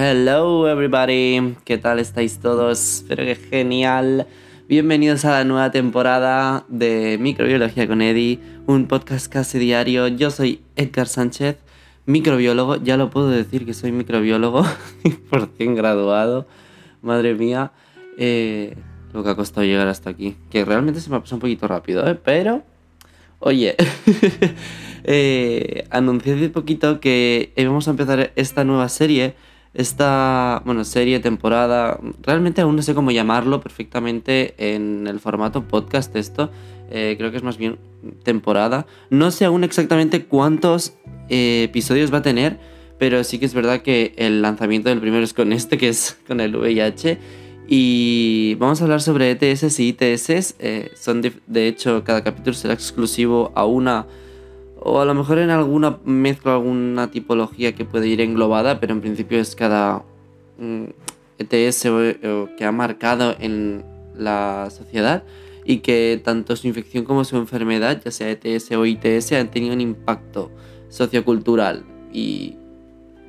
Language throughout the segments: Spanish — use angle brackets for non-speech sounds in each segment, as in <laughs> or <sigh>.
Hello everybody, ¿qué tal estáis todos? Espero que genial. Bienvenidos a la nueva temporada de Microbiología con Eddie, un podcast casi diario. Yo soy Edgar Sánchez, microbiólogo, ya lo puedo decir que soy microbiólogo, <laughs> por 100 graduado. Madre mía, eh, lo que ha costado llegar hasta aquí. Que realmente se me ha pasado un poquito rápido, ¿eh? Pero, oye, <laughs> eh, anuncié hace poquito que íbamos a empezar esta nueva serie esta, bueno, serie, temporada, realmente aún no sé cómo llamarlo perfectamente en el formato podcast esto, eh, creo que es más bien temporada. No sé aún exactamente cuántos eh, episodios va a tener, pero sí que es verdad que el lanzamiento del primero es con este, que es <laughs> con el VIH. Y vamos a hablar sobre ETS y ITS. Eh, son de hecho, cada capítulo será exclusivo a una o a lo mejor en alguna mezcla, alguna tipología que puede ir englobada, pero en principio es cada ETS mm, que ha marcado en la sociedad y que tanto su infección como su enfermedad, ya sea ETS o ITS, han tenido un impacto sociocultural y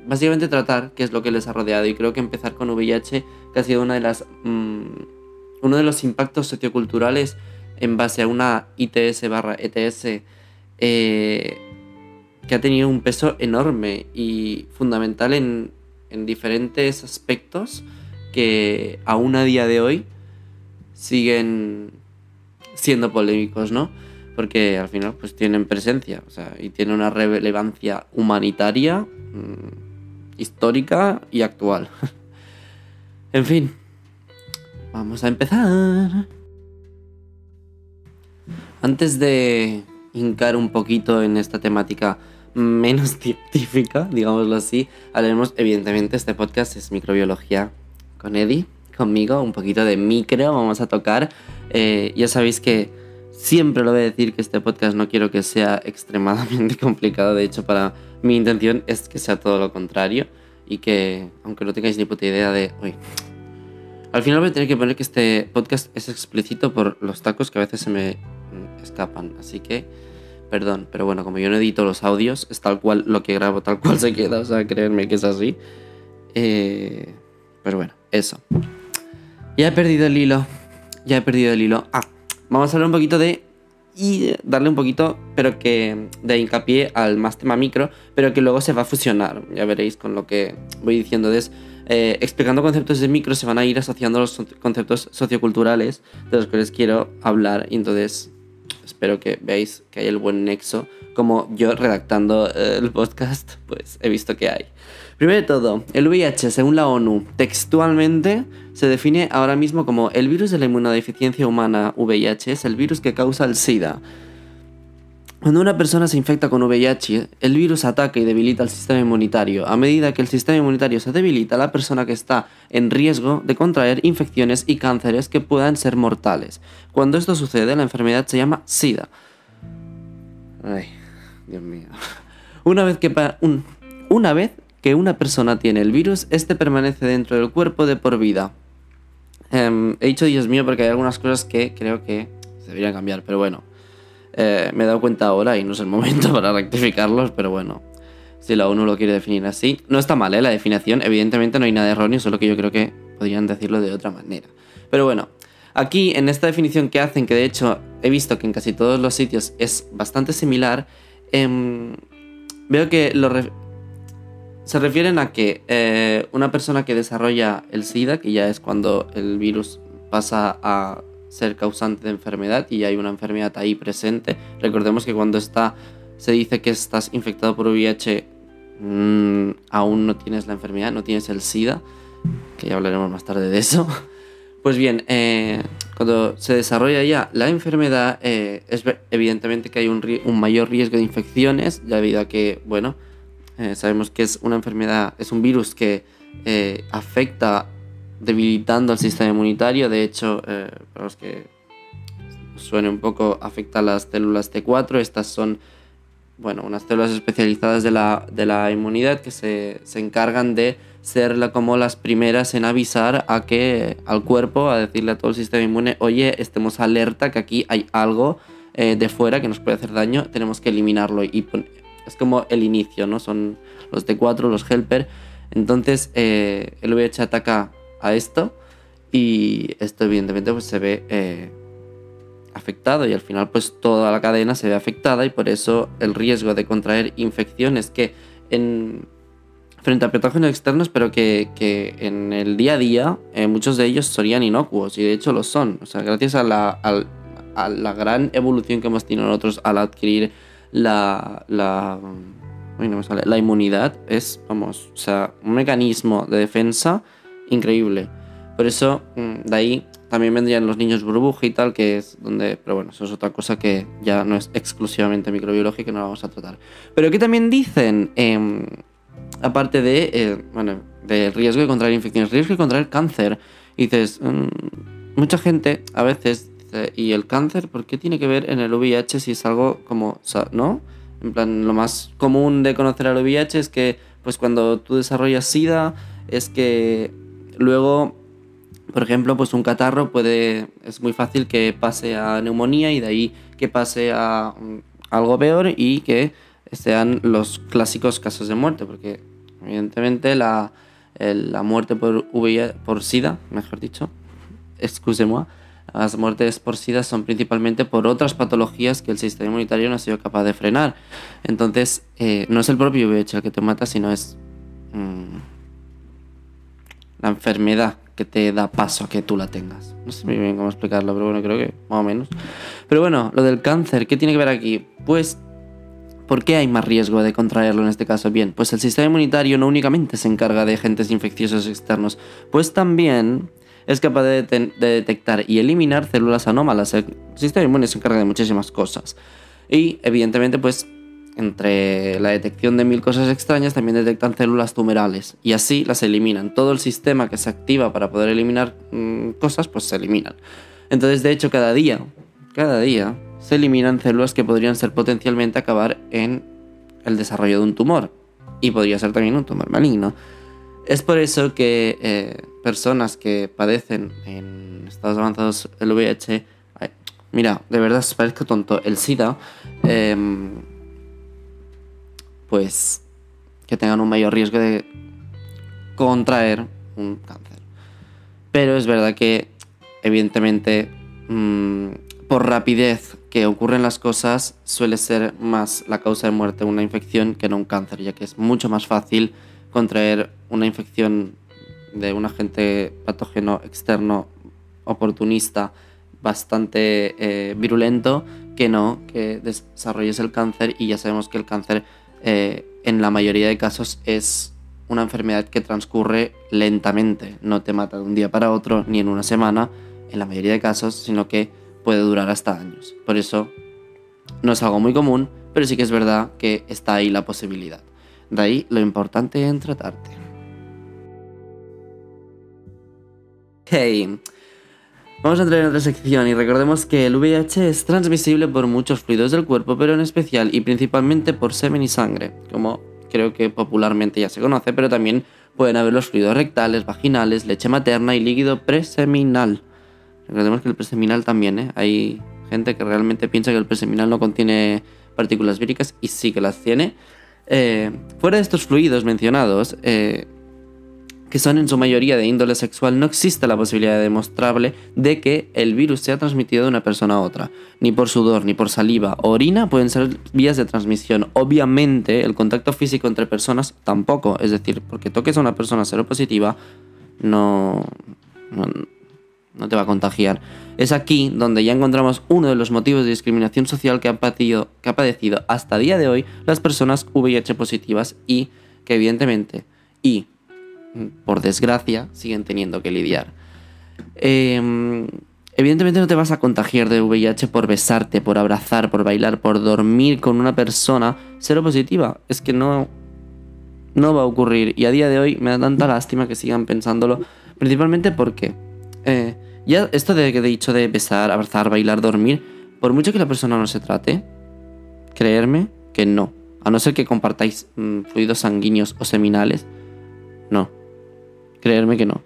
básicamente tratar qué es lo que les ha rodeado. Y creo que empezar con VIH que ha sido una de las mm, uno de los impactos socioculturales en base a una ITS barra ETS eh, que ha tenido un peso enorme y fundamental en, diferentes aspectos que aún a día de hoy siguen siendo polémicos, ¿no? Porque al final pues tienen presencia, y tienen una relevancia humanitaria, mm, histórica y actual. <laughs> en fin, vamos a empezar. Antes de hincar un poquito en esta temática menos <laughs> científica, digámoslo así, hablaremos, evidentemente, este podcast es microbiología con Eddie, conmigo, un poquito de micro, vamos a tocar. Eh, ya sabéis que siempre lo voy a decir que este podcast no quiero que sea <laughs> extremadamente complicado, de hecho, para mi intención es que sea todo lo contrario y que, aunque no tengáis ni puta idea de, uy, al final voy a tener que poner que este podcast es explícito por los tacos que a veces se me escapan. Así que, perdón, pero bueno, como yo no edito los audios, es tal cual lo que grabo, tal cual <laughs> se queda, o sea, creerme que es así. Eh, pero bueno, eso. Ya he perdido el hilo. Ya he perdido el hilo. Ah, vamos a hablar un poquito de. Y darle un poquito, pero que de hincapié al más tema micro, pero que luego se va a fusionar. Ya veréis con lo que voy diciendo. De, eh, explicando conceptos de micro, se van a ir asociando los conceptos socioculturales de los que les quiero hablar. Y entonces espero que veáis que hay el buen nexo. Como yo redactando eh, el podcast, pues he visto que hay. Primero de todo, el VIH, según la ONU, textualmente se define ahora mismo como el virus de la inmunodeficiencia humana VIH, es el virus que causa el SIDA. Cuando una persona se infecta con VIH, el virus ataca y debilita el sistema inmunitario. A medida que el sistema inmunitario se debilita, la persona que está en riesgo de contraer infecciones y cánceres que puedan ser mortales. Cuando esto sucede, la enfermedad se llama SIDA. Ay, Dios mío. Una vez que, una, vez que una persona tiene el virus, este permanece dentro del cuerpo de por vida. Em, he dicho Dios mío porque hay algunas cosas que creo que se deberían cambiar, pero bueno. Eh, me he dado cuenta ahora y no es el momento <laughs> para rectificarlos, pero bueno, si la ONU lo quiere definir así. No está mal, ¿eh? La definición, evidentemente no hay nada erróneo, solo que yo creo que podrían decirlo de otra manera. Pero bueno, aquí en esta definición que hacen, que de hecho he visto que en casi todos los sitios es bastante similar, em, veo que se refieren a que eh, una persona que desarrolla el SIDA, que ya es cuando el virus pasa a ser causante de enfermedad y hay una enfermedad ahí presente. Recordemos que cuando está, se dice que estás infectado por VIH, mm, aún no tienes la enfermedad, no tienes el SIDA, que ya hablaremos más tarde de eso. <laughs> Pues bien, eh, cuando se desarrolla ya la enfermedad, eh, es evidentemente que hay un, mayor riesgo de infecciones, debido a que, bueno, eh, sabemos que es una enfermedad, es un virus que afecta debilitando el sistema inmunitario. De hecho, eh, para los que suene un poco, afecta a las células T4. Estas son, bueno, unas células especializadas de la, de la inmunidad que se, se, encargan de ser como las primeras en avisar a que al cuerpo, a decirle a todo el sistema inmune, oye, estemos alerta que aquí hay algo eh, de fuera que nos puede hacer daño, tenemos que eliminarlo. Y es como el inicio, ¿no? Son los T4, los helper Entonces, eh, el VIH ataca a esto y esto evidentemente pues, se ve eh, afectado y al final pues toda la cadena se ve afectada y por eso el riesgo de contraer infecciones que en, frente a patógenos externos pero que, en el día a día eh, muchos de ellos serían inocuos y de hecho lo son. O sea, gracias a la, a la gran evolución que hemos tenido nosotros al adquirir la, la, la inmunidad es, vamos, o sea, un mecanismo de defensa increíble. Por eso, mm, de ahí también vendrían los niños burbuja y tal, que es donde, pero bueno, eso es otra cosa que ya no es exclusivamente microbiológica que no vamos a tratar. Pero que también dicen, em, aparte de, eh, bueno, de riesgo de contraer infecciones, riesgo de contraer cáncer, y dices, mm, mucha gente a veces dice, ¿y el cáncer por qué tiene que ver en el VIH si es algo como, ¿no? En plan, lo más común de conocer al VIH es que, pues cuando tú desarrollas SIDA, es que luego por ejemplo, pues un catarro puede, es muy fácil que pase a neumonía y de ahí que pase a algo peor y que sean los clásicos casos de muerte, porque evidentemente la, la muerte por, por SIDA, mejor dicho, excusez-moi, las muertes por SIDA son principalmente por otras patologías que el sistema inmunitario no ha sido capaz de frenar. Entonces, eh, no es el propio VIH el que te mata, sino es mm, la enfermedad que te da paso a que tú la tengas. No sé muy bien cómo explicarlo, pero bueno, creo que más o menos. Pero bueno, lo del cáncer, ¿qué tiene que ver aquí? Pues, ¿por qué hay más riesgo de contraerlo en este caso? Bien, pues el sistema inmunitario no únicamente se encarga de agentes infecciosos externos, pues también es capaz de, de detectar y eliminar células anómalas. El sistema inmune se encarga de muchísimas cosas. Y evidentemente, pues entre la detección de mil cosas extrañas también detectan células tumorales y así las eliminan. Todo el sistema que se activa para poder eliminar mm, cosas, pues se eliminan. Entonces, de hecho, cada día, cada día se eliminan células que podrían ser potencialmente acabar en el desarrollo de un tumor y podría ser también un tumor maligno. Es por eso que eh, personas que padecen en estados avanzados el VIH, mira, de verdad parezco tonto, el SIDA, em, pues que tengan un mayor riesgo de contraer un cáncer. Pero es verdad que, evidentemente, mm, por rapidez que ocurren las cosas, suele ser más la causa de muerte una infección que no un cáncer, ya que es mucho más fácil contraer una infección de un agente patógeno externo oportunista bastante eh, virulento que no que desarrolles el cáncer y ya sabemos que el cáncer eh, en la mayoría de casos es una enfermedad que transcurre lentamente, no te mata de un día para otro ni en una semana, en la mayoría de casos, sino que puede durar hasta años. Por eso no es algo muy común, pero sí que es verdad que está ahí la posibilidad. De ahí lo importante en tratarte. Hey, Vamos a entrar en otra sección y recordemos que el VIH es transmisible por muchos fluidos del cuerpo, pero en especial y principalmente por semen y sangre, como creo que popularmente ya se conoce, pero también pueden haber los fluidos rectales, vaginales, leche materna y líquido preseminal. Recordemos que el preseminal también, ¿eh? Hay gente que realmente piensa que el preseminal no contiene partículas víricas y sí que las tiene. Eh, fuera de estos fluidos mencionados, eh, que son en su mayoría de índole sexual, no existe la posibilidad demostrable de que el virus sea transmitido de una persona a otra. Ni por sudor, ni por saliva o orina pueden ser vías de transmisión. Obviamente, el contacto físico entre personas tampoco. Es decir, porque toques a una persona seropositiva, no, no, no te va a contagiar. Es aquí donde ya encontramos uno de los motivos de discriminación social que han, que ha padecido hasta día de hoy las personas VIH positivas y que evidentemente y por desgracia, siguen teniendo que lidiar. Em, evidentemente no te vas a contagiar de VIH por besarte, por abrazar, por bailar, por dormir con una persona cero positiva. Es que no, no va a ocurrir. Y a día de hoy me da tanta lástima que sigan pensándolo. Principalmente porque eh, ya esto de que he dicho de besar, abrazar, bailar, dormir, por mucho que la persona no se trate, creerme que no. A no ser que compartáis mm, fluidos sanguíneos o seminales, no. Creerme que no.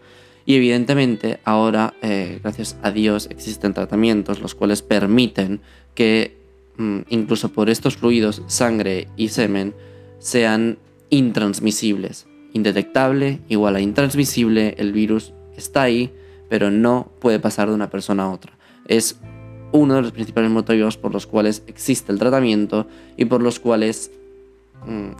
Y evidentemente ahora, eh, gracias a Dios, existen tratamientos los cuales permiten que mm, incluso por estos fluidos, sangre y semen, sean intransmisibles. indetectable igual a intransmisible, el virus está ahí, pero no puede pasar de una persona a otra. Es uno de los principales motivos por los cuales existe el tratamiento y por los cuales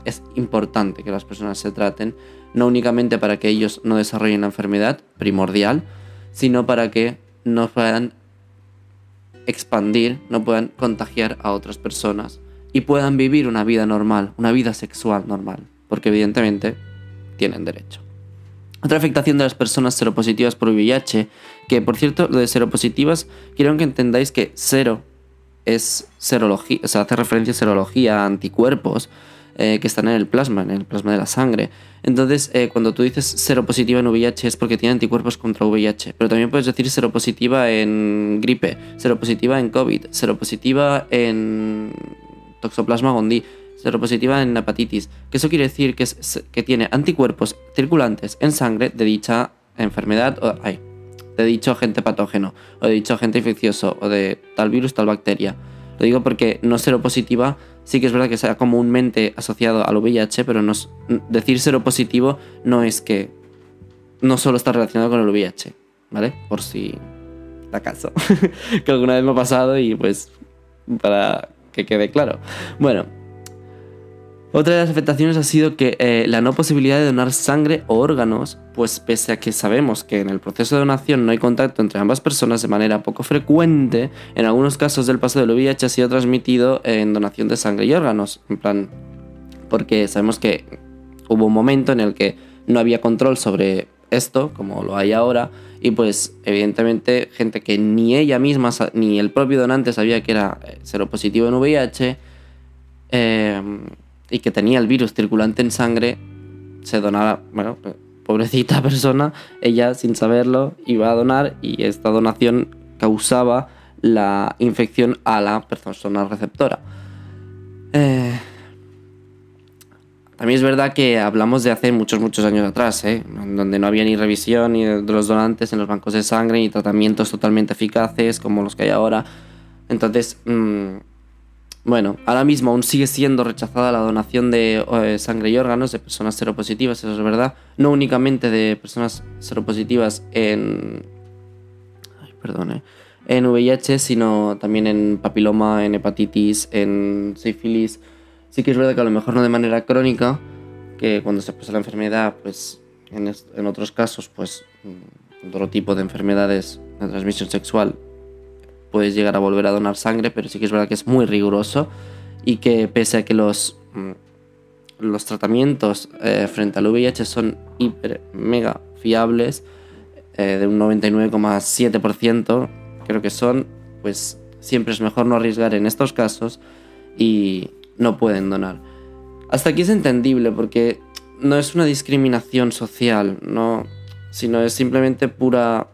es importante que las personas se traten, no únicamente para que ellos no desarrollen la enfermedad, primordial, sino para que no puedan expandir, no puedan contagiar a otras personas y puedan vivir una vida normal, una vida sexual normal, porque evidentemente tienen derecho. Otra afectación de las personas seropositivas por VIH, que por cierto, lo de seropositivas, quiero que entendáis que cero es serología, o sea, hace referencia a serología, a anticuerpos eh, que están en el plasma, en el plasma de la sangre. Entonces, eh, cuando tú dices seropositiva en VIH es porque tiene anticuerpos contra VIH, pero también puedes decir seropositiva en gripe, seropositiva en COVID, seropositiva en toxoplasma gondii seropositiva en hepatitis, que eso quiere decir que, que tiene anticuerpos circulantes en sangre de dicha enfermedad, o, de dicho agente patógeno, o de dicho agente infeccioso, o de tal virus, tal bacteria. Lo digo porque no seropositiva sí que es verdad que sea comúnmente asociado al VIH, pero no, decir seropositivo no es que no solo está relacionado con el VIH, ¿vale? Por si da caso. <laughs> que alguna vez me ha pasado y pues para que quede claro. Bueno, otra de las afectaciones ha sido que eh, la no posibilidad de donar sangre o órganos, pues pese a que sabemos que en el proceso de donación no hay contacto entre ambas personas de manera poco frecuente, en algunos casos del paso del VIH ha sido transmitido en donación de sangre y órganos, en plan, porque sabemos que hubo un momento en el que no había control sobre esto, como lo hay ahora, y pues evidentemente gente que ni ella misma ni el propio donante sabía que era eh, seropositivo en VIH, eh, y que tenía el virus circulante en sangre, se donaba, bueno, pobrecita <laughs> persona, ella sin saberlo iba a donar y esta donación causaba la infección a la persona receptora. Eh, también es verdad que hablamos de hace muchos, muchos años atrás, ¿eh? donde no había ni revisión ni de los donantes en los bancos de sangre, ni tratamientos totalmente eficaces como los que hay ahora. Entonces, mm, bueno, ahora mismo aún sigue siendo rechazada la donación de eh, sangre y órganos de personas seropositivas, eso es verdad. No únicamente de personas seropositivas en. Perdón, En VIH, sino también en papiloma, en hepatitis, en sífilis. Sí que es verdad que a lo mejor no de manera crónica, que cuando se pasa la enfermedad, pues en, en otros casos, pues mm, otro tipo de enfermedades de transmisión sexual puedes llegar a volver a donar sangre, pero sí que es verdad que es muy riguroso y que pese a que los, mm, los tratamientos eh, frente al VIH son hiper, mega fiables, eh, de un 99,7% creo que son, pues siempre es mejor no arriesgar en estos casos y no pueden donar. Hasta aquí es entendible porque no es una discriminación social, no, sino es simplemente pura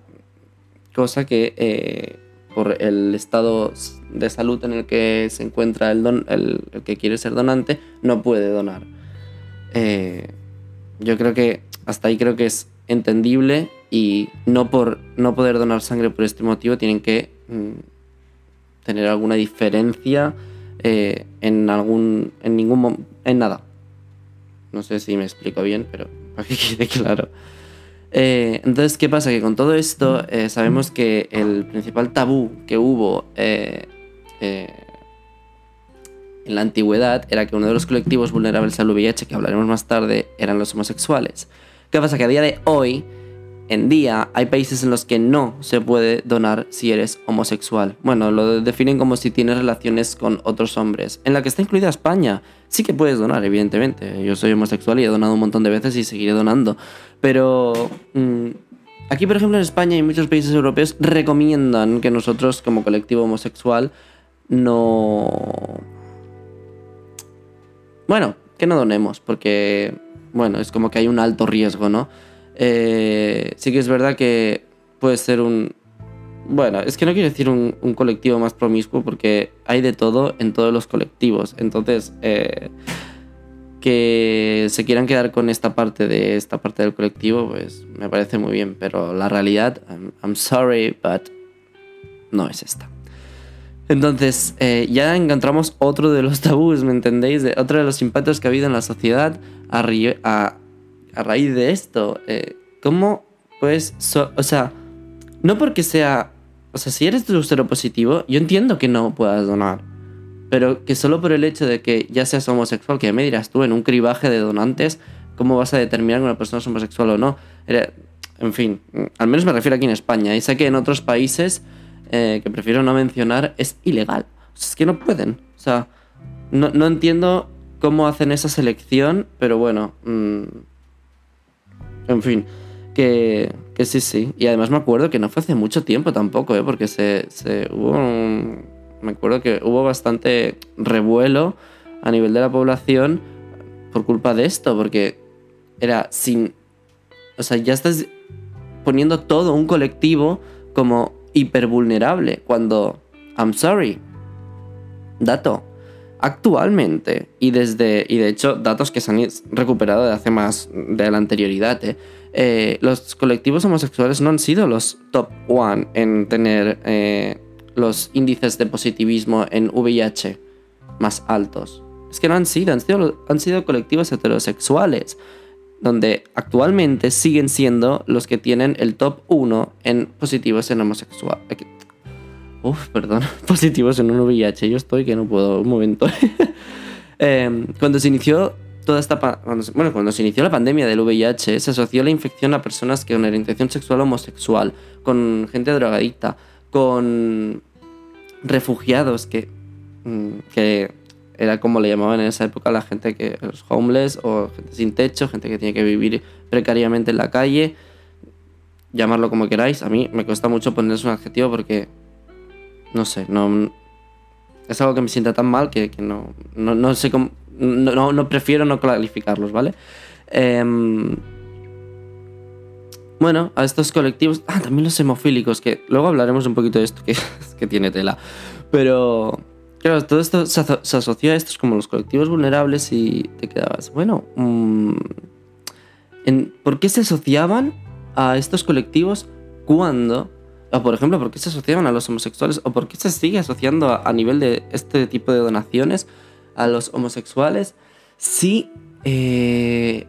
cosa que eh, por el estado de salud en el que se encuentra el, don, el, que quiere ser donante, no puede donar. Eh, yo creo que hasta ahí creo que es entendible y no por no poder donar sangre por este motivo tienen que mm, tener alguna diferencia eh, en algún en ningún en nada no sé si me explico bien pero <laughs> para que quede claro eh, entonces, ¿qué pasa? Que con todo esto eh, sabemos que el principal tabú que hubo eh, en la antigüedad era que uno de los colectivos vulnerables al VIH, que hablaremos más tarde, eran los homosexuales. ¿Qué pasa? Que a día de hoy en día hay países en los que no se puede donar si eres homosexual. Bueno, lo definen como si tienes relaciones con otros hombres. En la que está incluida España. Sí que puedes donar, evidentemente. Yo soy homosexual y he donado un montón de veces y seguiré donando. Pero mm, aquí, por ejemplo, en España y muchos países europeos recomiendan que nosotros como colectivo homosexual no... Bueno, que no donemos, porque, bueno, es como que hay un alto riesgo, ¿no? Eh, sí que es verdad que puede ser un... Bueno, es que no quiero decir un, colectivo más promiscuo porque hay de todo en todos los colectivos. Entonces, eh, que se quieran quedar con esta parte de esta parte del colectivo, pues me parece muy bien. Pero la realidad, I'm, sorry, but no es esta. Entonces, eh, ya encontramos otro de los tabús, ¿me entendéis? Otro de los impactos que ha habido en la sociedad a, a a raíz de esto, eh, ¿cómo pues, o sea, no porque sea, o sea, si eres cero positivo, yo entiendo que no puedas donar, pero que solo por el hecho de que ya seas homosexual, que me dirás tú en un cribaje de donantes, ¿cómo vas a determinar que una persona es homosexual o no? En fin, al menos me refiero aquí en España, y sé que en otros países eh, que prefiero no mencionar es ilegal. O sea, es que no pueden. O sea, no, no entiendo cómo hacen esa selección, pero bueno. Mmm, en fin, que, que, sí, sí. Y además me acuerdo que no fue hace mucho tiempo tampoco, ¿eh? porque se, se hubo me acuerdo que hubo bastante revuelo a nivel de la población por culpa de esto, porque era sin... O sea, ya estás poniendo todo un colectivo como hipervulnerable, cuando... I'm sorry. Dato actualmente y desde y de hecho datos que se han recuperado de hace más de la anterioridad ¿eh? Eh, los colectivos homosexuales no han sido los top one en tener eh, los índices de positivismo en VIH más altos es que no han sido han sido, han sido colectivos heterosexuales donde actualmente siguen siendo los que tienen el top 1 en positivos en homosexual Uf, perdón. <laughs> Positivos en un VIH. Yo estoy que no puedo. Un momento. <laughs> Em, cuando se inició toda esta. bueno, cuando se inició la pandemia del VIH, se asoció la infección a personas que con orientación sexual homosexual, con gente drogadicta, con refugiados que. Mm, que era como le llamaban en esa época la gente que. los homeless o gente sin techo, gente que tiene que vivir precariamente en la calle. Llamarlo como queráis. A mí me cuesta mucho ponerles un adjetivo porque no sé, no. Es algo que me sienta tan mal que, no, no, sé cómo. No, no, prefiero no clarificarlos, ¿vale? Em, bueno, a estos colectivos. Ah, también los hemofílicos, que luego hablaremos un poquito de esto, que, <laughs> que tiene tela. Pero. Claro, todo esto se, asoció a estos como los colectivos vulnerables y te quedabas. Bueno. Mm, en, ¿Por qué se asociaban a estos colectivos cuando o por ejemplo, ¿por qué se asociaban a los homosexuales? ¿O por qué se sigue asociando a, nivel de este tipo de donaciones a los homosexuales si eh,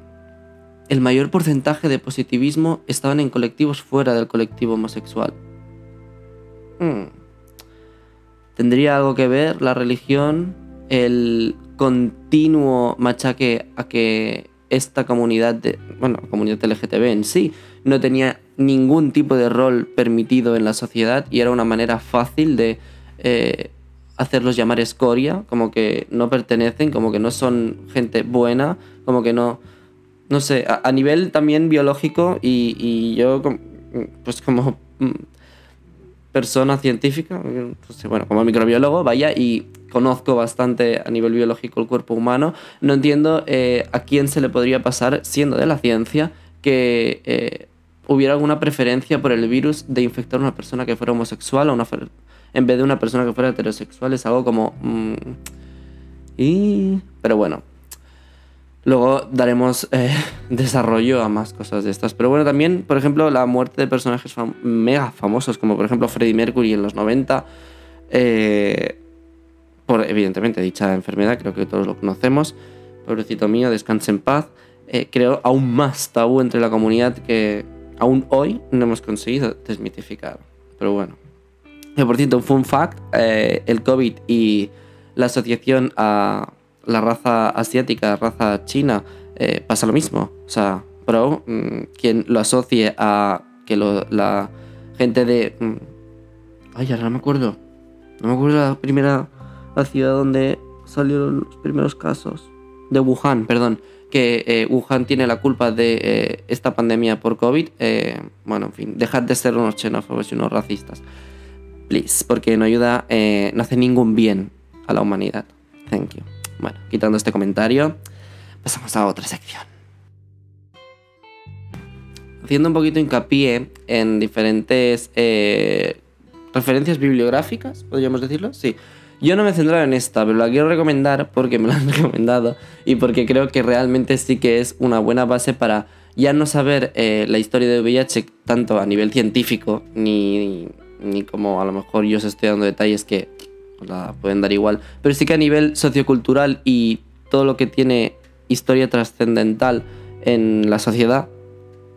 el mayor porcentaje de positivismo estaban en colectivos fuera del colectivo homosexual? Hmm. ¿Tendría algo que ver la religión, el continuo machaque a que esta comunidad, de, bueno, comunidad LGTB en sí, no tenía ningún tipo de rol permitido en la sociedad y era una manera fácil de eh, hacerlos llamar escoria, como que no pertenecen, como que no son gente buena, como que no, no sé, a, nivel también biológico y, yo pues como mm, persona científica, pues, bueno, como microbiólogo, vaya, y conozco bastante a nivel biológico el cuerpo humano, no entiendo eh, a quién se le podría pasar, siendo de la ciencia, que eh, hubiera alguna preferencia por el virus de infectar a una persona que fuera homosexual o una, en vez de una persona que fuera heterosexual. Es algo como... Mm, y... Pero bueno. Luego daremos eh, <laughs> desarrollo a más cosas de estas. Pero bueno, también, por ejemplo, la muerte de personajes mega famosos, como por ejemplo Freddie Mercury en los 90. Eh, por evidentemente dicha enfermedad, creo que todos lo conocemos. Pobrecito mío, descanse en paz. Eh, creo aún más tabú entre la comunidad que aún hoy no hemos conseguido desmitificar. Pero bueno. Y por cierto, un fun fact, eh, el COVID y la asociación a la raza asiática, raza china, eh, pasa lo mismo. O sea, pero mm, quien lo asocie a que la gente de... Mm, ay, ahora no me acuerdo. No me acuerdo la primera la ciudad donde salieron los primeros casos. De Wuhan, perdón que eh, Wuhan tiene la culpa de eh, esta pandemia por COVID, eh, bueno, en fin, dejad de ser unos xenófobos y unos racistas. Please, porque no ayuda, no hace ningún bien a la humanidad. Thank you. Bueno, quitando este comentario, pasamos a otra sección. Haciendo un poquito hincapié en diferentes referencias bibliográficas, podríamos decirlo, sí. Yo no me he centrado en esta, pero la quiero recomendar porque me la han <laughs> recomendado y porque creo que realmente sí que es una buena base para ya no saber eh, la historia de VIH tanto a nivel científico ni, ni, como a lo mejor yo os estoy dando detalles que la pueden dar igual, pero sí que a nivel sociocultural y todo lo que tiene historia trascendental en la sociedad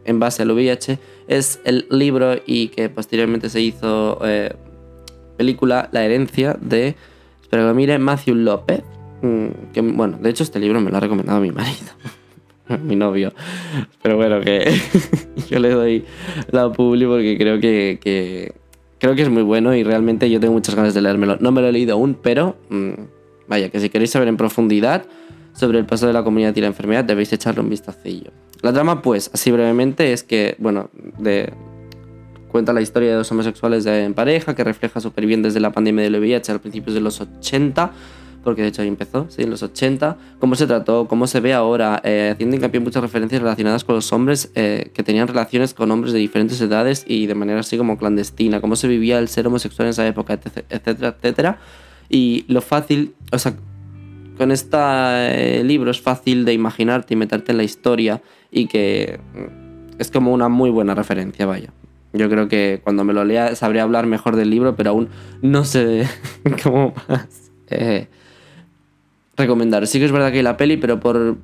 en base al VIH es el libro y que posteriormente se hizo eh, película La herencia de, que lo mire, Matthew López. Mm, que, bueno, de hecho este libro me lo ha recomendado mi marido, <laughs> mi novio. Pero bueno, que <laughs> yo le doy la publi porque creo que, que, creo que es muy bueno y realmente yo tengo muchas ganas de leérmelo. No me lo he leído aún, pero mm, vaya, que si queréis saber en profundidad sobre el paso de la comunidad y la enfermedad debéis echarle un vistacillo. La trama, pues, así brevemente, es que, bueno, de, cuenta la historia de dos homosexuales en pareja que refleja súper bien desde la pandemia del VIH a principios de los 80 porque de hecho ahí empezó, sí, en los 80, cómo se trató, cómo se ve ahora, eh, haciendo hincapié en muchas referencias relacionadas con los hombres eh, que tenían relaciones con hombres de diferentes edades y de manera así como clandestina, cómo se vivía el ser homosexual en esa época, etcétera, etcétera. Y lo fácil, o sea, con este libro es fácil de imaginarte y meterte en la historia y que mm, es como una muy buena referencia, vaya. Yo creo que cuando me lo lea sabré hablar mejor del libro, pero aún no sé <laughs> cómo más eh, recomendar. Sí que es verdad que hay la peli, pero por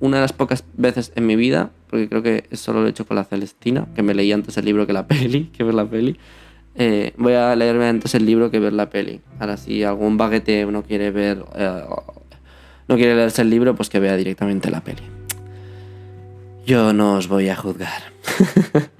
una de las pocas veces en mi vida, porque creo que solo lo he hecho con la Celestina, que me leí antes el libro que la <laughs> peli, que ver la peli. Eh, voy a leerme antes el libro que ver la peli. Ahora, si algún baguete no quiere ver, eh, no quiere leerse el libro, pues que vea directamente la peli. Yo no os voy a juzgar. <laughs>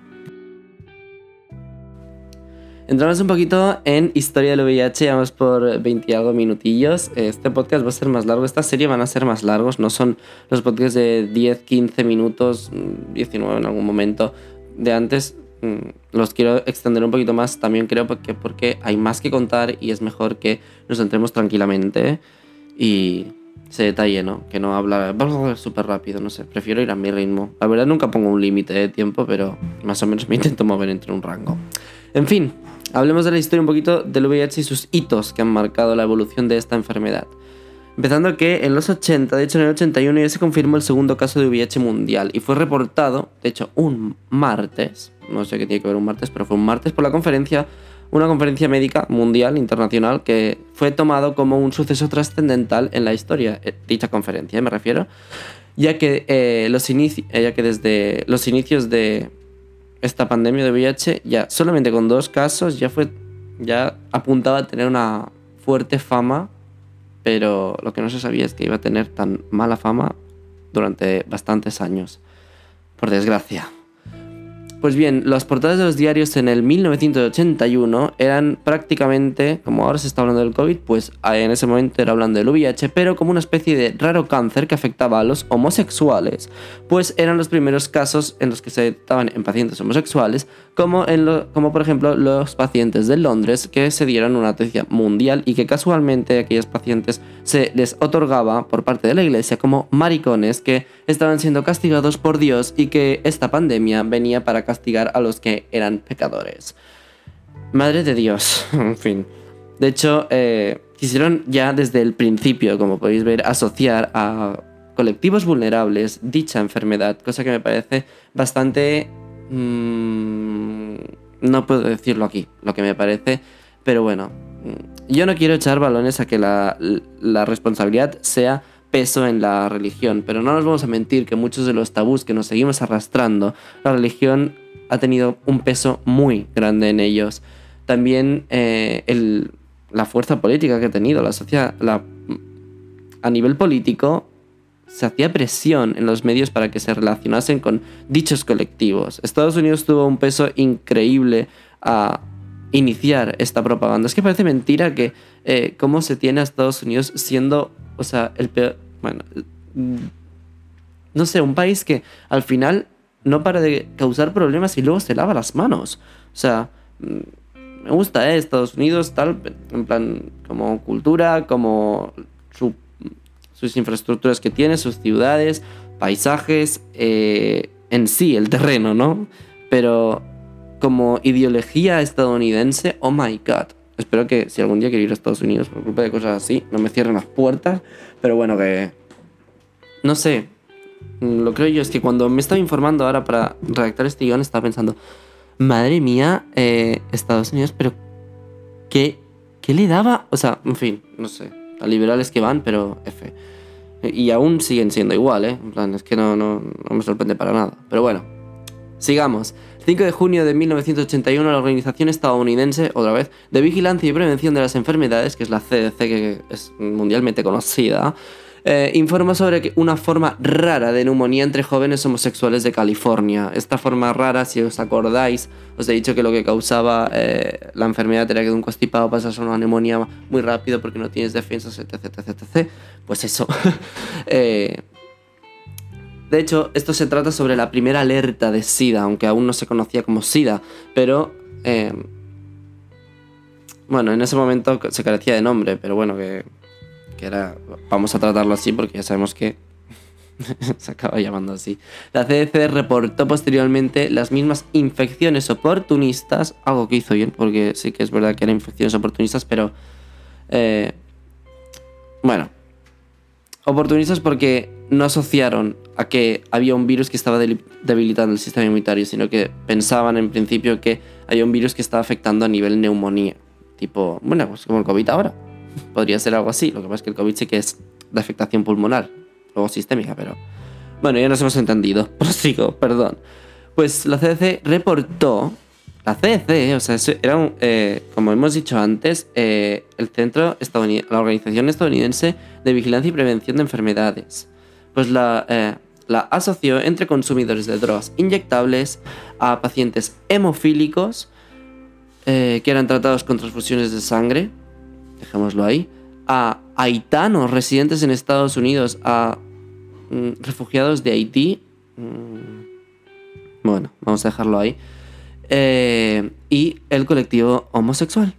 Entramos un poquito en historia del VIH, vamos por 20 y algo minutillos. Este podcast va a ser más largo, esta serie van a ser más largos, no son los podcasts de 10, 15 minutos, 19 en algún momento de antes. Mm, los quiero extender un poquito más también creo porque, porque hay más que contar y es mejor que nos entremos tranquilamente y se detalle, ¿no? Que no habla súper rápido, no sé, prefiero ir a mi ritmo. La verdad nunca pongo un límite de tiempo, pero más o menos me intento mover entre un rango. En fin, hablemos de la historia un poquito del VIH y sus hitos que han marcado la evolución de esta enfermedad. Empezando que en los 80, de hecho en el 81 ya se confirmó el segundo caso de VIH mundial y fue reportado, de hecho un martes, no sé qué tiene que ver un martes, pero fue un martes por la conferencia una conferencia médica mundial, internacional, que fue tomado como un suceso trascendental en la historia, eh, dicha conferencia, me refiero, ya que, eh, ya que desde los inicios de esta pandemia de VIH, ya solamente con dos casos, ya fue, ya apuntaba a tener una fuerte fama, pero lo que no se sabía es que iba a tener tan mala fama durante bastantes años, por desgracia. Pues bien, las portadas de los diarios en el 1981 eran prácticamente, como ahora se está hablando del COVID, pues en ese momento era hablando del VIH, pero como una especie de raro cáncer que afectaba a los homosexuales, pues eran los primeros casos en los que se estaban en pacientes homosexuales, como, en como por ejemplo los pacientes de Londres que se dieron una noticia mundial y que casualmente a aquellos pacientes se les otorgaba por parte de la iglesia como maricones que estaban siendo castigados por Dios y que esta pandemia venía para castigar a los que eran pecadores. Madre de Dios, <laughs> en fin. De hecho, eh, quisieron ya desde el principio, como podéis ver, asociar a colectivos vulnerables dicha enfermedad, cosa que me parece bastante... Mm, no puedo decirlo aquí, lo que me parece, pero bueno, mm, yo no quiero echar balones a que la, la responsabilidad sea peso en la religión, pero no nos vamos a mentir que muchos de los tabús que nos seguimos arrastrando, la religión ha tenido un peso muy grande en ellos. También eh, la fuerza política que ha tenido la sociedad, a nivel político, se hacía presión en los medios para que se relacionasen con dichos colectivos. Estados Unidos tuvo un peso increíble a iniciar esta propaganda. Es que parece mentira que eh, cómo se tiene a Estados Unidos siendo o sea, el peor. Bueno. No sé, un país que al final no para de causar problemas y luego se lava las manos. O sea, mm, me gusta, ¿eh? Estados Unidos, tal, en plan, como cultura, como sus infraestructuras que tiene, sus ciudades, paisajes, eh, en sí, el terreno, ¿no? Pero como ideología estadounidense, oh my god. Espero que si algún día quiero ir a Estados Unidos por culpa de cosas así, no me cierren las puertas. Pero bueno, que... No sé. Lo creo yo es que cuando me estaba informando ahora para redactar este guion, estaba pensando, madre mía, eh, Estados Unidos, pero ¿qué, ¿qué le daba? O sea, en fin, no sé. A liberales que van, pero F. Y aún siguen siendo igual, ¿eh? En plan, es que no, no, no me sorprende para nada. Pero bueno, sigamos. 5 de junio de 1981, la organización estadounidense, otra vez, de vigilancia y prevención de las enfermedades, que es la CDC, que es mundialmente conocida, eh, informa sobre una forma rara de neumonía entre jóvenes homosexuales de California. Esta forma rara, si os acordáis, os he dicho que lo que causaba eh, la enfermedad era que de un constipado pasas a una neumonía muy rápido porque no tienes defensas, etc. etc, etc. Pues eso. <laughs> eh, de hecho, esto se trata sobre la primera alerta de SIDA, aunque aún no se conocía como SIDA, pero... Eh, bueno, en ese momento se carecía de nombre, pero bueno, que, que era... Vamos a tratarlo así porque ya sabemos que <laughs> se acaba llamando así. La CDC reportó posteriormente las mismas infecciones oportunistas, algo que hizo bien, porque sí que es verdad que eran infecciones oportunistas, pero... Eh, bueno, oportunistas porque no asociaron a que había un virus que estaba debilitando el sistema inmunitario, sino que pensaban en principio que había un virus que estaba afectando a nivel neumonía. Tipo, bueno, pues como el COVID ahora. Podría ser algo así. Lo que pasa es que el COVID sí que es de afectación pulmonar, luego sistémica, pero. Bueno, ya nos hemos entendido. <laughs> Prosigo, perdón. Pues la CDC reportó. La CDC, o sea, era un, eh, como hemos dicho antes, eh, el centro la Organización Estadounidense de Vigilancia y Prevención de Enfermedades. Pues la, eh, la asoció entre consumidores de drogas inyectables a pacientes hemofílicos eh, que eran tratados con transfusiones de sangre, dejémoslo ahí, a haitanos residentes en Estados Unidos, a mm, refugiados de Haití, mm, bueno, vamos a dejarlo ahí, eh, y el colectivo homosexual.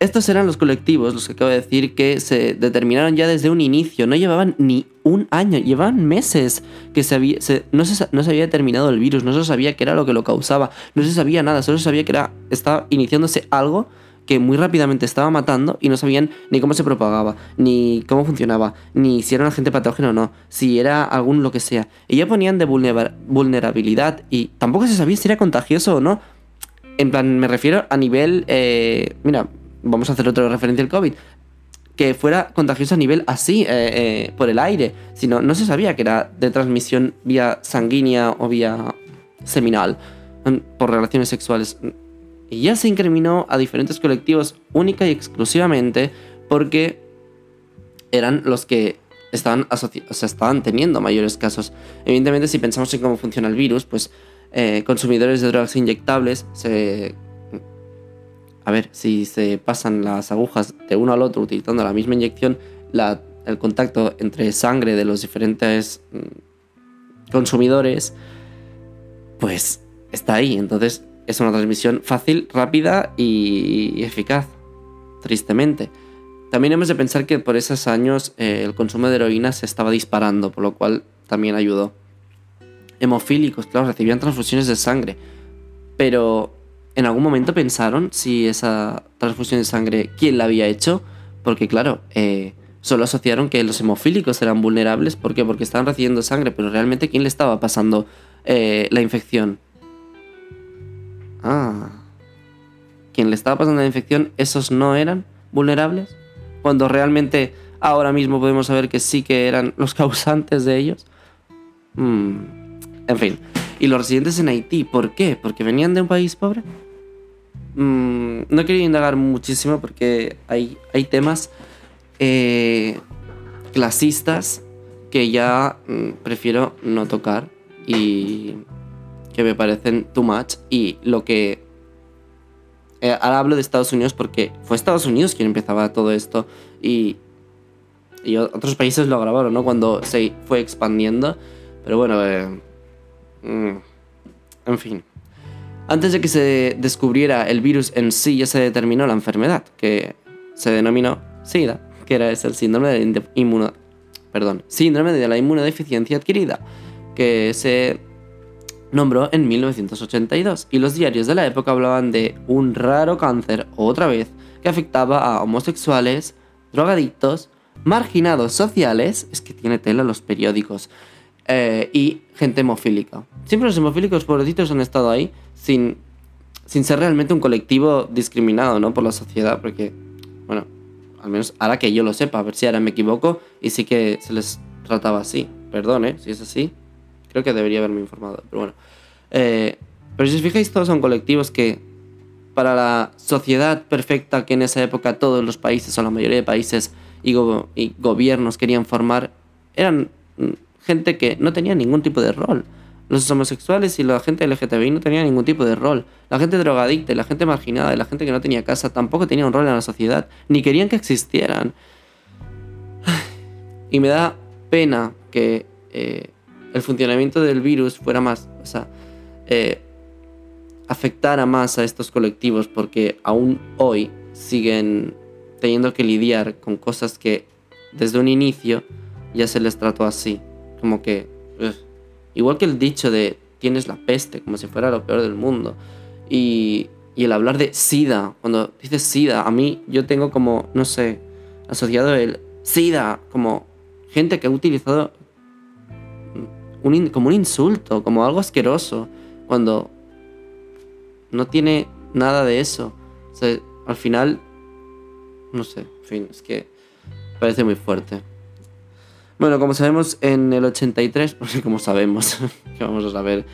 Estos eran los colectivos, los que acabo de decir, que se determinaron ya desde un inicio. No llevaban ni un año, llevaban meses que se había, no, se, no, se, había determinado el virus, no se sabía qué era lo que lo causaba, no se sabía nada, solo se sabía que era, estaba iniciándose algo que muy rápidamente estaba matando y no sabían ni cómo se propagaba, ni cómo funcionaba, ni si era un agente patógeno o no, si era algún lo que sea. Y ya ponían de vulnerabilidad y tampoco se sabía si era contagioso o no. En plan, me refiero a nivel... Eh, mira, vamos a hacer otra referencia al COVID, que fuera contagioso a nivel así, eh, eh, por el aire, sino no se sabía que era de transmisión vía sanguínea o vía seminal, por relaciones sexuales. Y ya se incriminó a diferentes colectivos única y exclusivamente porque eran los que estaban, o sea, estaban teniendo mayores casos. Evidentemente, si pensamos en cómo funciona el virus, pues eh, consumidores de drogas inyectables se a ver, si se pasan las agujas de uno al otro utilizando la misma inyección, el contacto entre sangre de los diferentes mm, consumidores, pues está ahí. Entonces es una transmisión fácil, rápida y eficaz, tristemente. También hemos de pensar que por esos años eh, el consumo de heroína se estaba disparando, por lo cual también ayudó. Hemofílicos, claro, recibían transfusiones de sangre, pero ¿En algún momento pensaron si esa transfusión de sangre, quién la había hecho? Porque claro, eh, solo asociaron que los hemofílicos eran vulnerables. ¿Por qué? Porque estaban recibiendo sangre, pero realmente ¿quién le estaba pasando eh, la infección? Ah. ¿Quién le estaba pasando la infección, esos no eran vulnerables. Cuando realmente ahora mismo podemos saber que sí que eran los <laughs> causantes de ellos. Hmm. En fin. ¿Y los residentes en Haití? ¿Por qué? ¿Porque venían de un país pobre? Mm, no quería indagar muchísimo porque hay, hay temas eh, clasistas que ya mm, prefiero no tocar y que me parecen too much. Y lo que. Eh, ahora hablo de Estados Unidos porque fue Estados Unidos quien empezaba todo esto y, y otros países lo grabaron, ¿no? Cuando se fue expandiendo. Pero bueno, eh, mm, en fin. Antes de que se descubriera el virus en sí, ya se determinó la enfermedad, que se denominó SIDA, que era el síndrome de, síndrome de la inmunodeficiencia adquirida, que se nombró en 1982. Y los diarios de la época hablaban de un raro cáncer, otra vez, que afectaba a homosexuales, drogadictos, marginados sociales, es que tiene tela los periódicos, eh, y gente hemofílica. Siempre los hemofílicos pobrecitos han estado ahí sin, sin ser realmente un colectivo discriminado ¿no? por la sociedad, porque, bueno, al menos ahora que yo lo sepa, a ver si ahora me equivoco y sí que se les trataba así. Perdón, ¿eh? Si es así, creo que debería haberme informado, pero bueno. Eh, pero si os fijáis, todos son colectivos que para la sociedad perfecta que en esa época todos los países o la mayoría de países y, y gobiernos querían formar, eran gente que no tenía ningún tipo de rol. Los homosexuales y la gente LGTBI no tenían ningún tipo de rol. La gente drogadicta la gente marginada la gente que no tenía casa tampoco tenía un rol en la sociedad, ni querían que existieran. <sighs> Y me da pena que eh, el funcionamiento del virus fuera más, o sea, eh, afectara más a estos colectivos porque aún hoy siguen teniendo que lidiar con cosas que desde un inicio ya se les trató así. Como que... Igual que el dicho de tienes la peste, como si fuera lo peor del mundo. Y, y el hablar de SIDA, cuando dices SIDA, a mí yo tengo como, no sé, asociado el SIDA como gente que ha utilizado como un insulto, como algo asqueroso, cuando no tiene nada de eso. O sea, al final, no sé, en fin, es que parece muy fuerte. Bueno, como sabemos, en el 83, <laughs> porque como sabemos, <laughs> que vamos a saber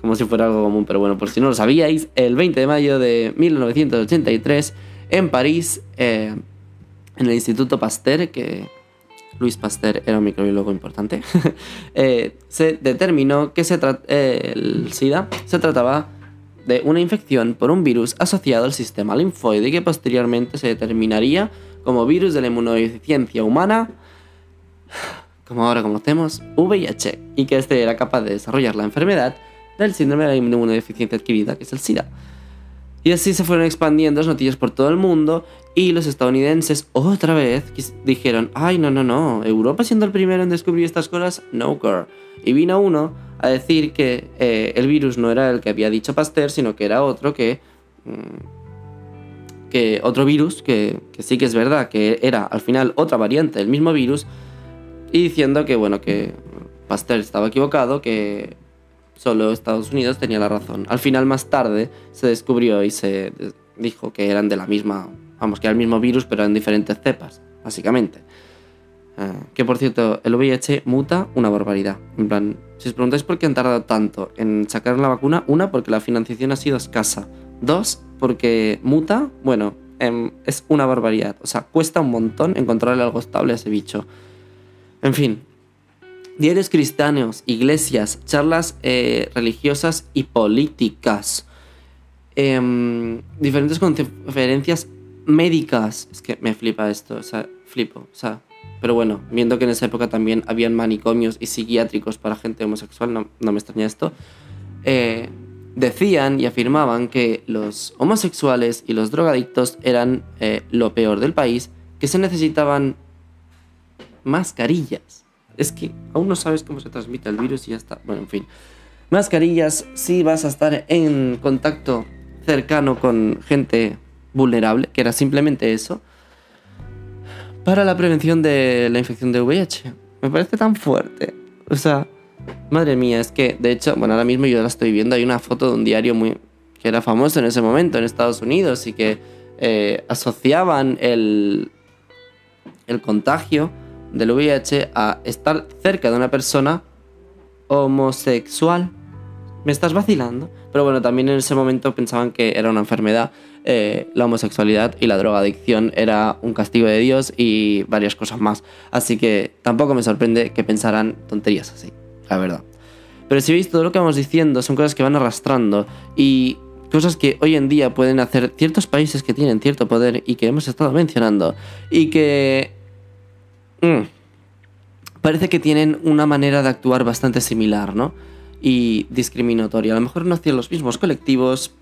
como si fuera algo común, pero bueno, por si no lo sabíais, el 20 de mayo de 1983, en París, eh, en el Instituto Pasteur, que Luis Pasteur era un microbiólogo importante, <laughs> eh, se determinó que se el SIDA se trataba de una infección por un virus asociado al sistema linfoide que posteriormente se determinaría como virus de la inmunodeficiencia humana como ahora conocemos, VIH, y que este era capaz de desarrollar la enfermedad del síndrome de la inmunodeficiencia adquirida, que es el SIDA. Y así se fueron expandiendo las noticias por todo el mundo y los estadounidenses otra vez dijeron, ay, no, no, no, Europa siendo el primero en descubrir estas cosas, no girl. Y vino uno a decir que eh, el virus no era el que había dicho Pasteur, sino que era otro que... Mm, que otro virus, que, que sí que es verdad, que era al final otra variante del mismo virus, y diciendo que, bueno, que Pasteur estaba equivocado, que solo Estados Unidos tenía la razón. Al final, más tarde, se descubrió y se dijo que eran de la misma, vamos, que era el mismo virus, pero en diferentes cepas, básicamente. Ah, que por cierto, el VIH muta una barbaridad. En plan, si os preguntáis por qué han tardado tanto en sacar la vacuna, una, porque la financiación ha sido escasa. Dos, porque muta, bueno, em, es una barbaridad. O sea, cuesta un montón encontrarle algo estable a ese bicho. En fin, diarios cristianos, iglesias, charlas eh, religiosas y políticas, em, diferentes conferencias médicas. Es que me flipa esto, o sea, flipo, o sea. Pero bueno, viendo que en esa época también habían manicomios y psiquiátricos para gente homosexual, no, me extraña esto. Eh, decían y afirmaban que los homosexuales y los drogadictos eran eh, lo peor del país, que se necesitaban mascarillas. Es que aún no sabes cómo se transmite el virus y ya está. Bueno, en fin. Mascarillas si vas a estar en contacto cercano con gente vulnerable, que era simplemente eso, para la prevención de la infección de VIH. Me parece tan fuerte. O sea, madre mía, es que de hecho, bueno, ahora mismo yo la estoy viendo, hay una foto de un diario muy que era famoso en ese momento en Estados Unidos y que eh, asociaban el, el contagio del VIH a estar cerca de una persona homosexual. ¿Me estás vacilando? Pero bueno, también en ese momento pensaban que era una enfermedad, eh, la homosexualidad y la drogadicción era un castigo de Dios y varias cosas más. Así que tampoco me sorprende que pensaran tonterías así, la verdad. Pero si veis, todo lo que vamos diciendo son cosas que van arrastrando y cosas que hoy en día pueden hacer ciertos países que tienen cierto poder y que hemos estado mencionando y que Mm. Parece que tienen una manera de actuar bastante similar, ¿no? Y discriminatoria. A lo mejor no hacia los mismos colectivos,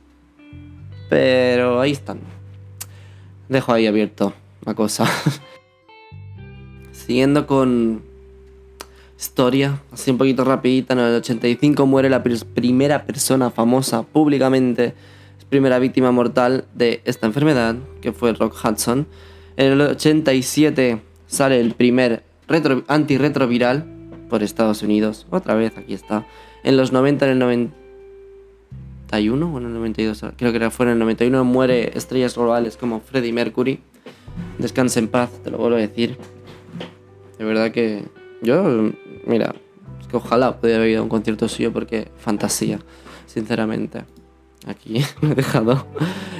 pero ahí están. Dejo ahí abierto la cosa. <laughs> Siguiendo con historia, así un poquito rapidita, en el 85 muere la primera persona famosa públicamente, primera víctima mortal de esta enfermedad, que fue Rock Hudson. En el 87 sale el primer antirretroviral por Estados Unidos. Otra vez, aquí está. En los 90, en el 91 o en el 92, creo que fue en el 91, muere estrellas globales como Freddie Mercury. Descanse en paz, te lo vuelvo a decir. De verdad que yo, mira, es que ojalá pudiera haber ido a un concierto suyo porque fantasía, sinceramente. Aquí <laughs> lo he dejado.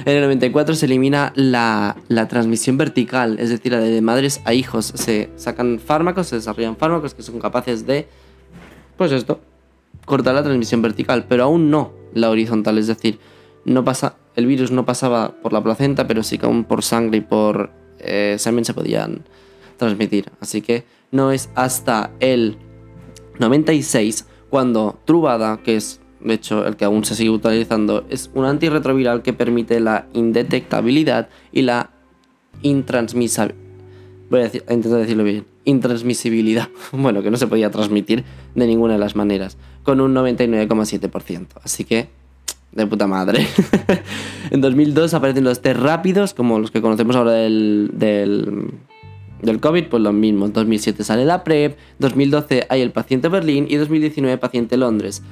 En el 94 se elimina la, la, transmisión vertical, es decir, la de madres a hijos. Se sacan fármacos, se desarrollan fármacos que son capaces de, pues esto, cortar la transmisión vertical, pero aún no la horizontal, es decir, no pasa, el virus no pasaba por la placenta, pero sí que aún por sangre y por eh, semen se podían transmitir. Así que no es hasta el 96 cuando Truvada, que es de hecho el que aún se sigue utilizando, es un antirretroviral que permite la indetectabilidad y la intransmisibilidad. Voy a, intentar decirlo bien. Intransmisibilidad. <laughs> Bueno, que no se podía transmitir de ninguna de las maneras. Con un 99,7%. Así que de puta madre. <laughs> en 2002 aparecen los test rápidos, como los que conocemos ahora del, del, COVID, pues lo mismo. En 2007 sale la PrEP, 2012 hay el paciente Berlín y 2019 paciente Londres.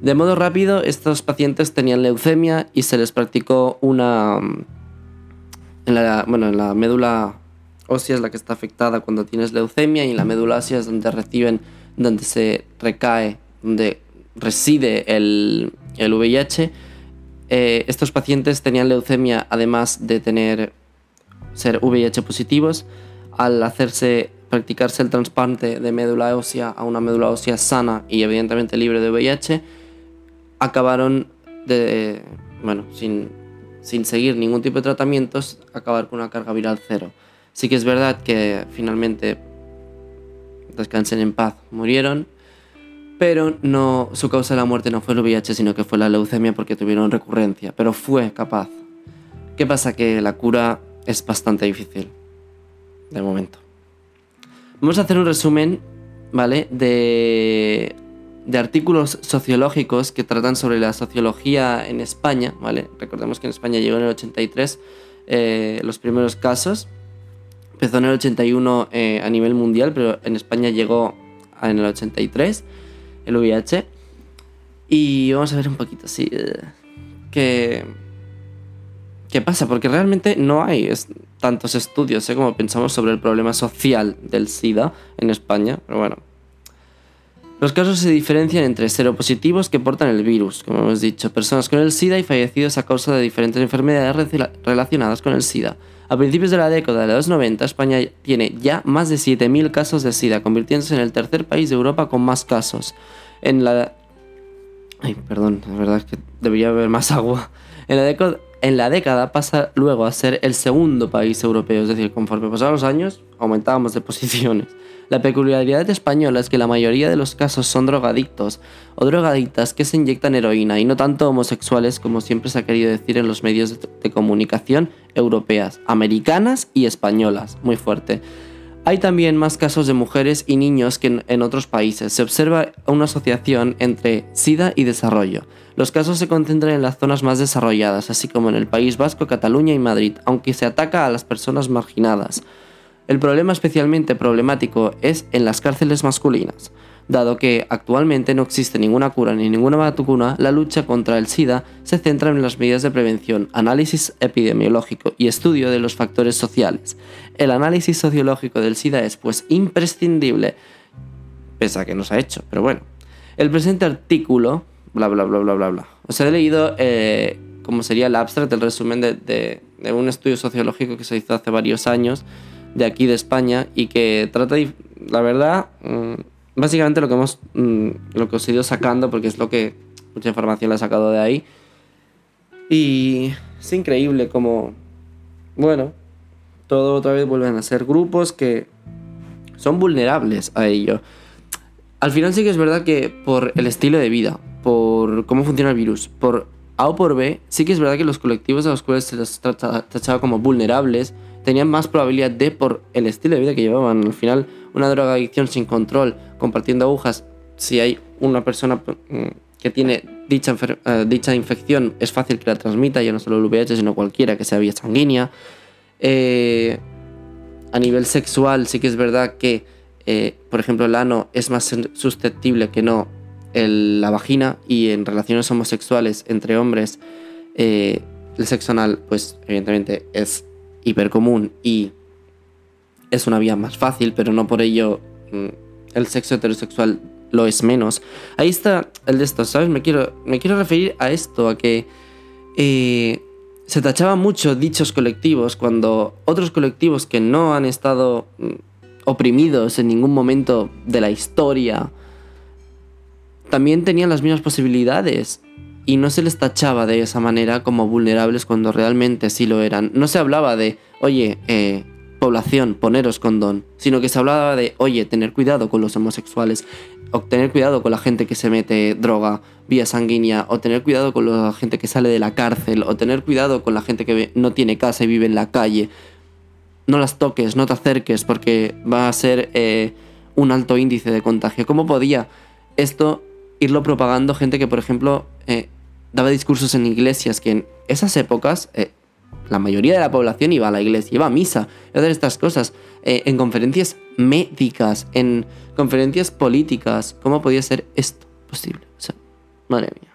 De modo rápido, estos pacientes tenían leucemia y se les practicó una... En la, bueno, en la médula ósea es la que está afectada cuando tienes leucemia y en la médula ósea es donde reciben, donde se recae, donde reside el, el VIH. Eh, estos pacientes tenían leucemia además de tener ser VIH positivos. Al hacerse practicarse el trasplante de médula ósea a una médula ósea sana y evidentemente libre de VIH, acabaron de, bueno, sin, sin seguir ningún tipo de tratamientos, acabar con una carga viral cero. Sí que es verdad que finalmente descansen en paz, murieron, pero no, su causa de la muerte no fue el VIH, sino que fue la leucemia porque tuvieron recurrencia, pero fue capaz. ¿Qué pasa? Que la cura es bastante difícil, de momento. Vamos a hacer un resumen, ¿vale? De de artículos sociológicos que tratan sobre la sociología en España, ¿vale? Recordemos que en España llegó en el 83 eh, los primeros casos. Empezó en el 81 eh, a nivel mundial, pero en España llegó en el 83 el VIH. Y vamos a ver un poquito así. Eh, ¿Qué, ¿Qué pasa? Porque realmente no hay tantos estudios como pensamos sobre el problema social del SIDA en España. Pero bueno, los casos se diferencian entre seropositivos que portan el virus, como hemos dicho, personas con el SIDA y fallecidos a causa de diferentes enfermedades relacionadas con el SIDA. A principios de la década de los 90, España tiene ya más de 7.000 casos de SIDA, convirtiéndose en el tercer país de Europa con más casos. En la... Perdón, la verdad es que debería haber más agua. En la, década, en la década pasa luego a ser el segundo país europeo, es decir, conforme pasaban los años, aumentábamos de posiciones. La peculiaridad española es que la mayoría de los casos son drogadictos o drogadictas que se inyectan heroína y no tanto homosexuales como siempre se ha querido decir en los medios de comunicación europeas, americanas y españolas. Muy fuerte. Hay también más casos de mujeres y niños que en, otros países. Se observa una asociación entre SIDA y desarrollo. Los casos se concentran en las zonas más desarrolladas, así como en el País Vasco, Cataluña y Madrid, aunque se ataca a las personas marginadas. El problema especialmente problemático es en las cárceles masculinas. Dado que actualmente no existe ninguna cura ni ninguna vacuna, la lucha contra el SIDA se centra en las medidas de prevención, análisis epidemiológico y estudio de los factores sociales. El análisis sociológico del SIDA es pues imprescindible, pese a que no se ha hecho, pero bueno. El presente artículo, bla bla bla bla bla bla. Os he leído eh, como sería el abstract, el resumen de un estudio sociológico que se hizo hace varios años de aquí de España y que trata, la verdad, mm, básicamente lo que hemos, mm, lo que os he ido sacando, porque es lo que mucha información la he sacado de ahí. Y es increíble como, bueno, todo otra vez vuelven a ser grupos que son vulnerables a ello. Al final sí que es verdad que por el estilo de vida, por cómo funciona el virus, por A o por B, sí que es verdad que los colectivos a los cuales se les tachaba como vulnerables, tenían más probabilidad de, por el estilo de vida que llevaban. Al final, una drogadicción sin control, compartiendo agujas, si hay una persona mm, que tiene dicha, eh, dicha infección, es fácil que la transmita, ya no solo el VIH, sino cualquiera que sea vía sanguínea. Eh, a nivel sexual, sí que es verdad que, eh, por ejemplo, el ano es más susceptible que no la vagina y en relaciones homosexuales entre hombres, el sexo anal, pues evidentemente es hipercomún y es una vía más fácil, pero no por ello mm, el sexo heterosexual lo es menos. Ahí está el de esto, ¿sabes? Me quiero, me quiero referir a esto, a que eh, se tachaba mucho dichos colectivos cuando otros colectivos que no han estado mm, oprimidos en ningún momento de la historia también tenían las mismas posibilidades y no se les tachaba de esa manera como vulnerables cuando realmente sí lo eran. No se hablaba de, oye, eh, población, poneros condón, sino que se hablaba de, oye, tener cuidado con los homosexuales, o tener cuidado con la gente que se mete droga vía sanguínea, o tener cuidado con la gente que sale de la cárcel, o tener cuidado con la gente que no tiene casa y vive en la calle. No las toques, no te acerques, porque va a ser eh, un alto índice de contagio. ¿Cómo podía esto irlo propagando gente que, por ejemplo, eh, daba discursos en iglesias que en esas épocas eh, la mayoría de la población iba a la iglesia, iba a misa, iba a hacer estas cosas, eh, en conferencias médicas, en conferencias políticas. ¿Cómo podía ser esto posible? O sea, madre mía.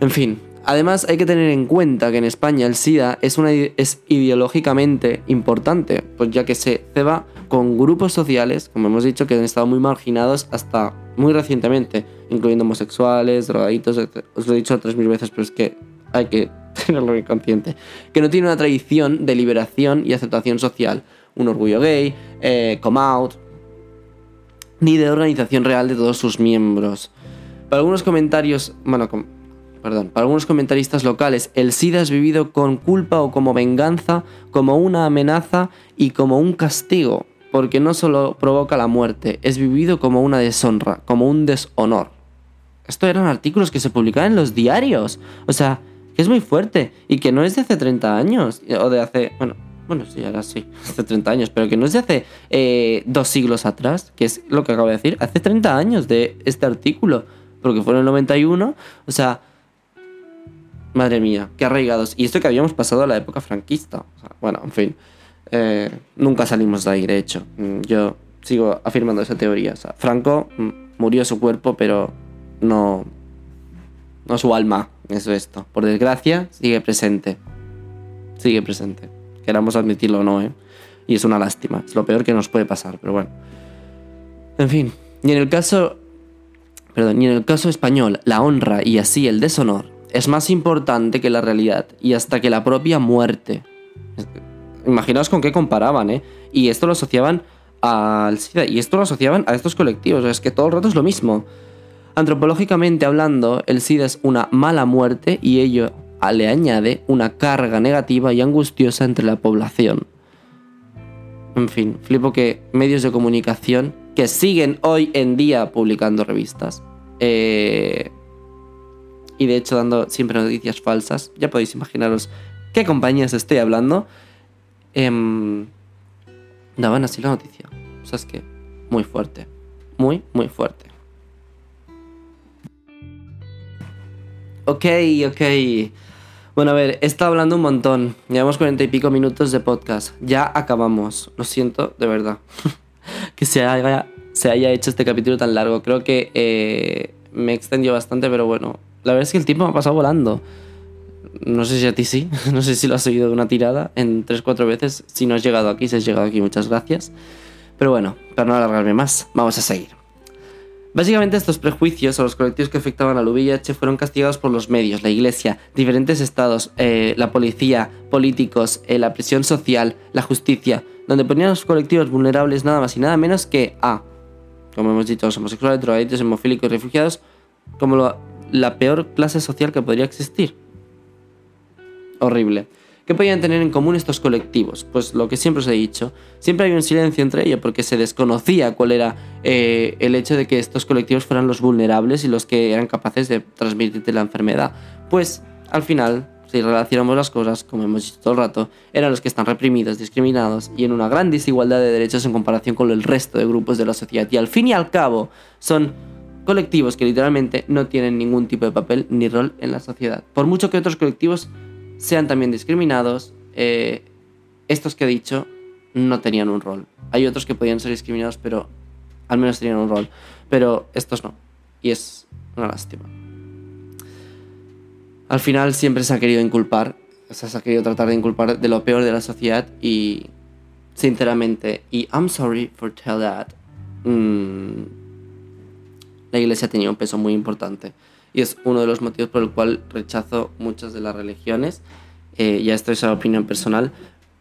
En fin, además hay que tener en cuenta que en España el SIDA es, una, es ideológicamente importante, pues ya que se ceba con grupos sociales, como hemos dicho, que han estado muy marginados hasta muy recientemente, incluyendo homosexuales, drogaditos, os lo he dicho tres mil veces, pero es que hay que <laughs> tenerlo muy consciente, que no tiene una tradición de liberación y aceptación social, un orgullo gay, eh, come out, ni de organización real de todos sus miembros. Para algunos comentarios, bueno, perdón, para algunos comentaristas locales, el SIDA es vivido con culpa o como venganza, como una amenaza y como un castigo, porque no solo provoca la muerte, es vivido como una deshonra, como un deshonor. Esto eran artículos que se publicaban en los diarios. O sea, que es muy fuerte y que no es de hace 30 años, o de hace, bueno, bueno, sí, ahora sí, <laughs> hace 30 años, pero que no es de hace eh, dos siglos atrás, que es lo que acabo de decir, hace 30 años de este artículo, porque fue en el 91, o sea, madre mía, qué arraigados. Y esto que habíamos pasado a la época franquista, bueno, en fin, eh, nunca salimos de ahí, de hecho, mm, yo sigo afirmando esa teoría, Franco mm, murió su cuerpo, pero no, no su alma. Eso es esto. Por desgracia, sigue presente. Sigue presente. Queramos admitirlo o no, ¿eh? Y es una lástima. Es lo peor que nos puede pasar, pero bueno. En fin. Y en el caso. Perdón, y en el caso español, la honra y así el deshonor es más importante que la realidad y hasta que la propia muerte. Imaginaos con qué comparaban, ¿eh? Y esto lo asociaban al SIDA y esto lo asociaban a estos colectivos. Es que todo el rato es lo mismo. Antropológicamente hablando, el SIDA es una mala muerte y ello le añade una carga negativa y angustiosa entre la población. En fin, flipo que medios de comunicación que siguen hoy en día publicando revistas eh, y de hecho dando siempre noticias falsas, ya podéis imaginaros qué compañías estoy hablando, em, daban así la noticia. O sea, es que muy fuerte, muy, muy fuerte. Ok, ok. Bueno, a ver, he estado hablando un montón. Llevamos cuarenta y pico minutos de podcast. Ya acabamos. Lo siento, de verdad. <laughs> que se haya, se haya hecho este capítulo tan largo. Creo que eh, me extendió bastante, pero bueno. La verdad es que el tiempo me ha pasado volando. No sé si a ti sí. <laughs> No sé si lo has seguido de una tirada en 3-4 veces. Si no has llegado aquí, si has llegado aquí, muchas gracias. Pero bueno, para no alargarme más, vamos a seguir. Básicamente estos prejuicios a los colectivos que afectaban al VIH fueron castigados por los medios, la iglesia, diferentes estados, eh, la policía, políticos, eh, la presión social, la justicia, donde ponían a los colectivos vulnerables nada más y nada menos que a, como hemos dicho, los homosexuales, drogadictos, hemofílicos y refugiados, como la peor clase social que podría existir. Horrible. ¿Qué podían tener en común estos colectivos? Pues lo que siempre os he dicho, siempre hay un silencio entre ellos porque se desconocía cuál era eh, el hecho de que estos colectivos fueran los vulnerables y los que eran capaces de transmitirte la enfermedad. Pues al final, si relacionamos las cosas, como hemos dicho todo el rato, eran los que están reprimidos, discriminados y en una gran desigualdad de derechos en comparación con el resto de grupos de la sociedad. Y al fin y al cabo, son colectivos que literalmente no tienen ningún tipo de papel ni rol en la sociedad. Por mucho que otros colectivos sean también discriminados, eh, estos que he dicho no tenían un rol. Hay otros que podían ser discriminados, pero al menos tenían un rol. Pero estos no. Y es una lástima. Al final siempre se ha querido inculpar o sea, se ha querido tratar de inculpar de lo peor de la sociedad y, sinceramente, y I'm sorry for tell that, mm, la iglesia tenido un peso muy importante. Y es uno de los motivos por el cual rechazo muchas de las religiones. Eh, ya esto es una opinión personal,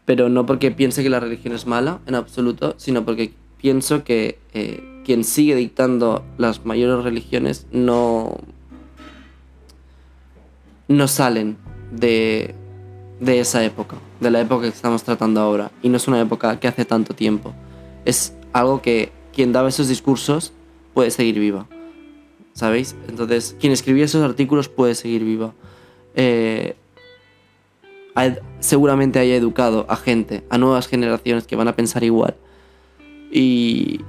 pero no porque piense que la religión es mala en absoluto, sino porque pienso que eh, quien sigue dictando las mayores religiones no, no salen de, de esa época, de la época que estamos tratando ahora. Y no es una época que hace tanto tiempo. Es algo que quien daba esos discursos puede seguir viva. ¿Sabéis? Entonces, quien escribía esos artículos puede seguir viva. Eh, seguramente haya educado a gente, a nuevas generaciones que van a pensar igual. Y,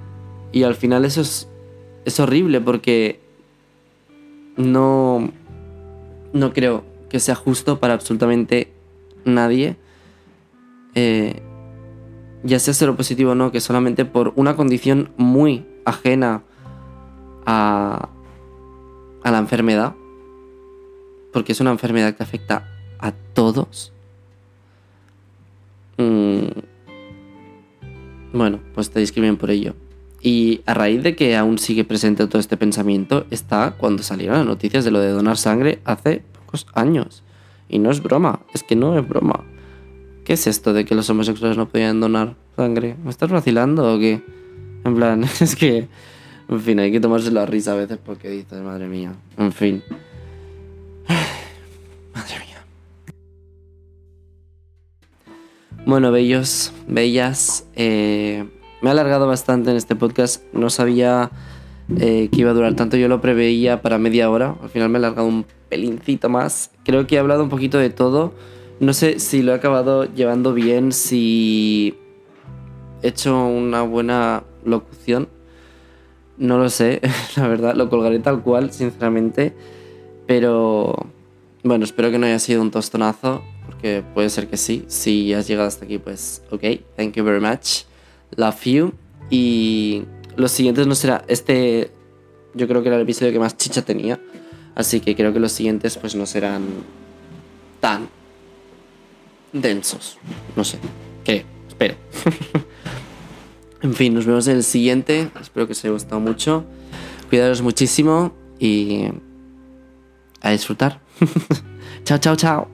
al final eso es, es horrible porque no, no creo que sea justo para absolutamente nadie, eh, ya sea ser positivo o no, que solamente por una condición muy ajena a, a la enfermedad, porque es una enfermedad que afecta a todos, mm, bueno, pues te discriminan por ello. Y a raíz de que aún sigue presente todo este pensamiento, está cuando salieron las noticias de lo de donar sangre hace pocos años. Y no es broma, es que no es broma. ¿Qué es esto de que los homosexuales no podían donar sangre? ¿Me estás vacilando o qué? En plan, <laughs> es que... En fin, hay que tomarse la risa a veces porque dices, madre mía. En fin. <sighs> Madre mía. Bueno, bellos, bellas. Eh, me he alargado bastante en este podcast. No sabía eh, que iba a durar tanto. Yo lo preveía para media hora. Al final me he alargado un pelincito más. Creo que he hablado un poquito de todo. No sé si lo he acabado llevando bien, si he hecho una buena locución. No lo sé, <laughs> la verdad, lo colgaré tal cual, sinceramente. Pero bueno, espero que no haya sido un tostonazo, porque puede ser que sí. Si has llegado hasta aquí, pues ok, thank you very much. Love you. Y los siguientes no será. Este, yo creo que era el episodio que más chicha tenía. Así que creo que los siguientes pues no serán tan densos. No sé. ¿Qué? Espero. <laughs> en fin, nos vemos en el siguiente. Espero que os haya gustado mucho. Cuidaros muchísimo y a disfrutar. <laughs> chao, chao, chao.